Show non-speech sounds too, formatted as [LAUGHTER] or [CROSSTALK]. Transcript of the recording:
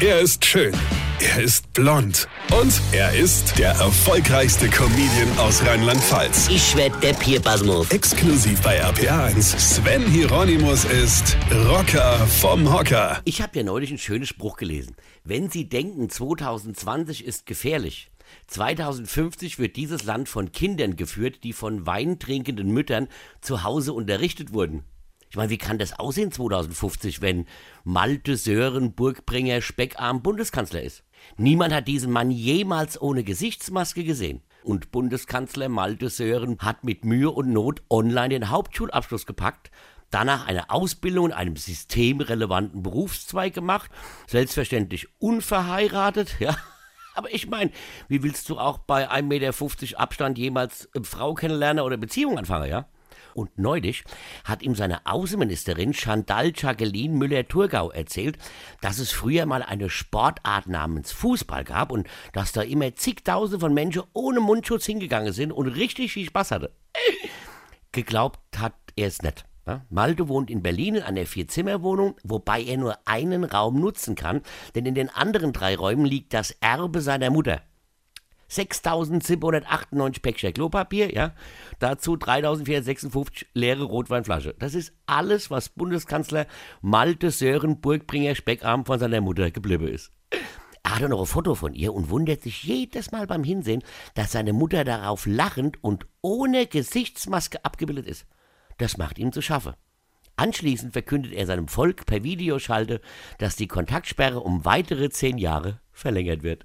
Er ist schön. Er ist blond. Und er ist der erfolgreichste Comedian aus Rheinland-Pfalz. Ich werd der Pierpasmus. Exklusiv bei RPA1. Sven Hieronymus ist Rocker vom Hocker. Ich habe ja neulich einen schönen Spruch gelesen. Wenn Sie denken, 2020 ist gefährlich. 2050 wird dieses Land von Kindern geführt, die von weintrinkenden Müttern zu Hause unterrichtet wurden. Ich meine, wie kann das aussehen 2050, wenn Malte Sören Burgbringer Speckarm Bundeskanzler ist? Niemand hat diesen Mann jemals ohne Gesichtsmaske gesehen. Und Bundeskanzler Malte Sören hat mit Mühe und Not online den Hauptschulabschluss gepackt, danach eine Ausbildung in einem systemrelevanten Berufszweig gemacht, selbstverständlich unverheiratet, [LAUGHS] ja. Aber ich meine, wie willst du auch bei 1,50 Meter Abstand jemals eine Frau kennenlernen oder Beziehung anfangen, ja? Und neulich hat ihm seine Außenministerin Chantal Jacqueline Müller-Thurgau erzählt, dass es früher mal eine Sportart namens Fußball gab und dass da immer zigtausende von Menschen ohne Mundschutz hingegangen sind und richtig viel Spaß hatte. Geglaubt hat er es nicht. Ja? Malte wohnt in Berlin in einer Vierzimmerwohnung, wobei er nur einen Raum nutzen kann, denn in den anderen drei Räumen liegt das Erbe seiner Mutter. 6.798 Päckchen Klopapier, ja. Dazu 3.456 leere Rotweinflasche. Das ist alles, was Bundeskanzler Malte Sören Burgbringer Speckarm von seiner Mutter geblieben ist. Er hat noch ein Foto von ihr und wundert sich jedes Mal beim Hinsehen, dass seine Mutter darauf lachend und ohne Gesichtsmaske abgebildet ist. Das macht ihm zu schaffen. Anschließend verkündet er seinem Volk per Videoschalte, dass die Kontaktsperre um weitere zehn Jahre verlängert wird.